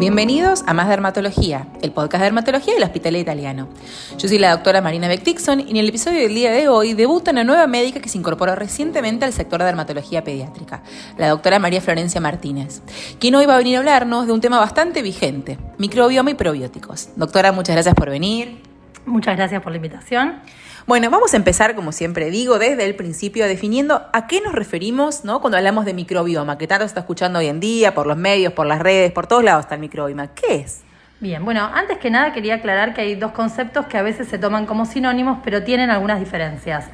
Bienvenidos a Más Dermatología, el podcast de dermatología del Hospital Italiano. Yo soy la doctora Marina Beck Dixon y en el episodio del día de hoy debuta una nueva médica que se incorporó recientemente al sector de dermatología pediátrica, la doctora María Florencia Martínez, quien hoy va a venir a hablarnos de un tema bastante vigente, microbioma y probióticos. Doctora, muchas gracias por venir. Muchas gracias por la invitación. Bueno, vamos a empezar, como siempre digo, desde el principio, definiendo a qué nos referimos ¿no? cuando hablamos de microbioma, que tanto se está escuchando hoy en día, por los medios, por las redes, por todos lados está el microbioma. ¿Qué es? Bien, bueno, antes que nada quería aclarar que hay dos conceptos que a veces se toman como sinónimos, pero tienen algunas diferencias.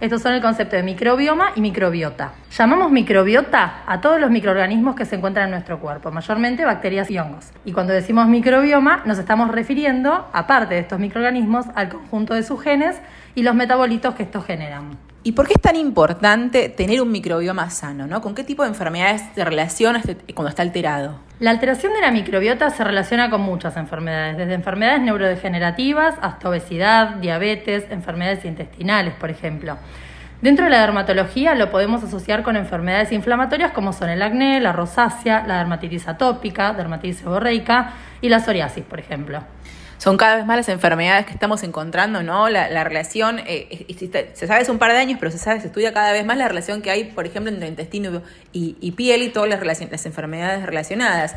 Estos son el concepto de microbioma y microbiota. Llamamos microbiota a todos los microorganismos que se encuentran en nuestro cuerpo, mayormente bacterias y hongos. Y cuando decimos microbioma, nos estamos refiriendo, aparte de estos microorganismos, al conjunto de sus genes y los metabolitos que estos generan. ¿Y por qué es tan importante tener un microbioma sano? ¿no? ¿Con qué tipo de enfermedades se relaciona cuando está alterado? La alteración de la microbiota se relaciona con muchas enfermedades, desde enfermedades neurodegenerativas hasta obesidad, diabetes, enfermedades intestinales, por ejemplo. Dentro de la dermatología lo podemos asociar con enfermedades inflamatorias como son el acné, la rosácea, la dermatitis atópica, dermatitis seborreica y la psoriasis, por ejemplo son cada vez más las enfermedades que estamos encontrando, ¿no? La, relación, eh, se sabe hace un par de años, pero se sabe, se estudia cada vez más la relación que hay, por ejemplo, entre intestino y, piel y todas las, las enfermedades relacionadas.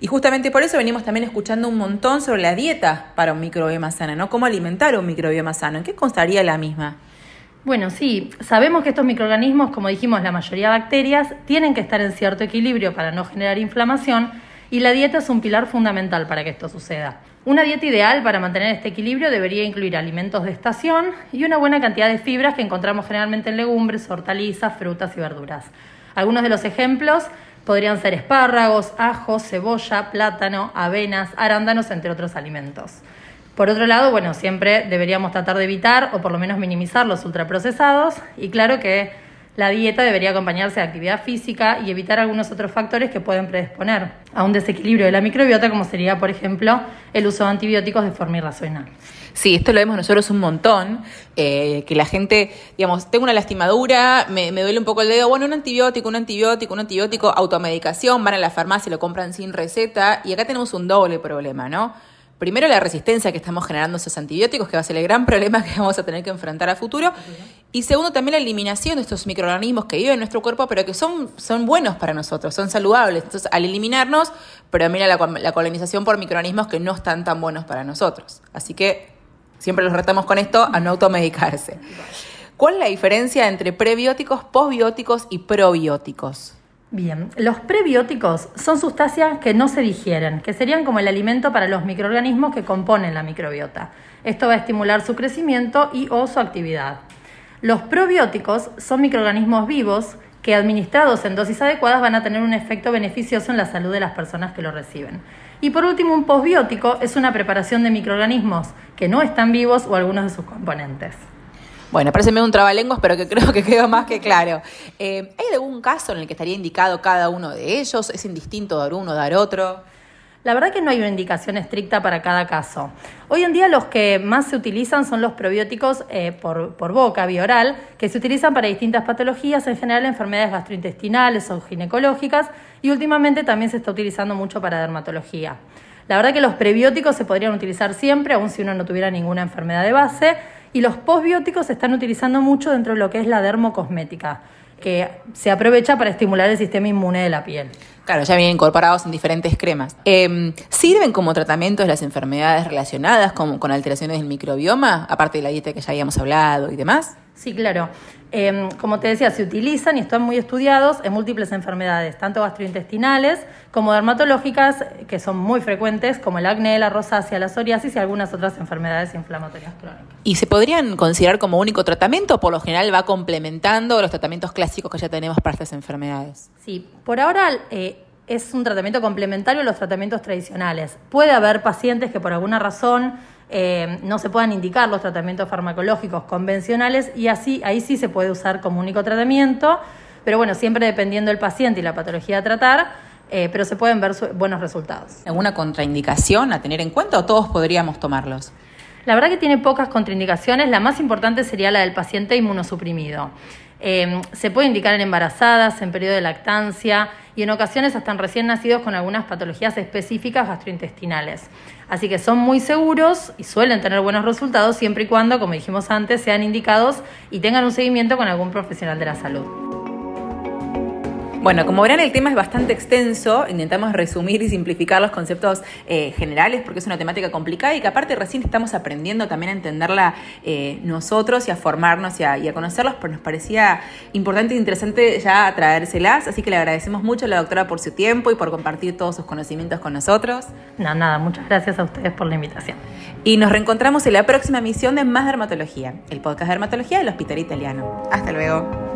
Y justamente por eso venimos también escuchando un montón sobre la dieta para un microbioma sano, ¿no? Cómo alimentar un microbioma sano. ¿En qué constaría la misma? Bueno, sí, sabemos que estos microorganismos, como dijimos, la mayoría bacterias, tienen que estar en cierto equilibrio para no generar inflamación y la dieta es un pilar fundamental para que esto suceda. Una dieta ideal para mantener este equilibrio debería incluir alimentos de estación y una buena cantidad de fibras que encontramos generalmente en legumbres, hortalizas, frutas y verduras. Algunos de los ejemplos podrían ser espárragos, ajos, cebolla, plátano, avenas, arándanos, entre otros alimentos. Por otro lado, bueno, siempre deberíamos tratar de evitar o por lo menos minimizar los ultraprocesados y claro que la dieta debería acompañarse de actividad física y evitar algunos otros factores que pueden predisponer a un desequilibrio de la microbiota, como sería, por ejemplo, el uso de antibióticos de forma irracional. Sí, esto lo vemos nosotros un montón, eh, que la gente, digamos, tengo una lastimadura, me, duele un poco el dedo, bueno, un antibiótico, un antibiótico, un antibiótico, automedicación, van a la farmacia, lo compran sin receta, y acá tenemos un doble problema, ¿no? Primero la resistencia que estamos generando a esos antibióticos, que va a ser el gran problema que vamos a tener que enfrentar a futuro. Y segundo, también la eliminación de estos microorganismos que viven en nuestro cuerpo, pero que son, son buenos para nosotros, son saludables. Entonces, al eliminarnos, pero mira la, la colonización por microorganismos que no están tan buenos para nosotros. Así que siempre los retamos con esto a no automedicarse. ¿Cuál es la diferencia entre prebióticos, posbióticos y probióticos? Bien, los prebióticos son sustancias que no se digieren, que serían como el alimento para los microorganismos que componen la microbiota. Esto va a estimular su crecimiento y o su actividad. Los probióticos son microorganismos vivos que administrados en dosis adecuadas van a tener un efecto beneficioso en la salud de las personas que lo reciben. Y por último, un posbiótico es una preparación de microorganismos que no están vivos o algunos de sus componentes. Bueno, parece medio un trabalenguas, pero que creo que quedó más que claro. Eh, ¿Hay algún caso en el que estaría indicado cada uno de ellos? ¿Es indistinto dar uno, dar otro? La verdad que no hay una indicación estricta para cada caso. Hoy en día los que más se utilizan son los probióticos eh, por, por, boca, vía oral, que se utilizan para distintas patologías, en general enfermedades gastrointestinales o ginecológicas, y últimamente también se está utilizando mucho para dermatología. La verdad que los prebióticos se podrían utilizar siempre, aun si uno no tuviera ninguna enfermedad de base, y los postbióticos se están utilizando mucho dentro de lo que es la dermocosmética, que se aprovecha para estimular el sistema inmune de la piel. Claro, ya vienen incorporados en diferentes cremas. Em, ¿Sirven como tratamiento de las enfermedades relacionadas con, con alteraciones del microbioma, aparte de la dieta que ya habíamos hablado y demás? Sí, claro. Em, como te decía, se utilizan y están muy estudiados en múltiples enfermedades, tanto gastrointestinales como dermatológicas, que son muy frecuentes, como el acné, la rosácea, la psoriasis y algunas otras enfermedades inflamatorias crónicas. ¿Y se podrían considerar como único tratamiento o por lo general va complementando los tratamientos clásicos que ya tenemos para estas enfermedades? Sí, por ahora eh, es un tratamiento complementario a los tratamientos tradicionales. Puede haber pacientes que por alguna razón eh, no se puedan indicar los tratamientos farmacológicos convencionales y así ahí sí se puede usar como único tratamiento, pero bueno, siempre dependiendo del paciente y la patología a tratar, eh, pero se pueden ver buenos resultados. ¿Alguna contraindicación a tener en cuenta o todos podríamos tomarlos? La verdad que tiene pocas contraindicaciones, la más importante sería la del paciente inmunosuprimido. Eh, se puede indicar en embarazadas, en periodo de lactancia y en ocasiones hasta en recién nacidos con algunas patologías específicas gastrointestinales. Así que son muy seguros y suelen tener buenos resultados siempre y cuando, como dijimos antes, sean indicados y tengan un seguimiento con algún profesional de la salud. Bueno, como verán, el tema es bastante extenso. Intentamos resumir y simplificar los conceptos eh, generales porque es una temática complicada y que aparte recién estamos aprendiendo también a entenderla eh, nosotros y a formarnos y a, conocerlos, pero nos parecía importante e interesante ya traérselas. Así que le agradecemos mucho a la doctora por su tiempo y por compartir todos sus conocimientos con nosotros. No, nada, muchas gracias a ustedes por la invitación. Y nos reencontramos en la próxima emisión de Más Dermatología, el podcast de dermatología del Hospital Italiano. Hasta luego.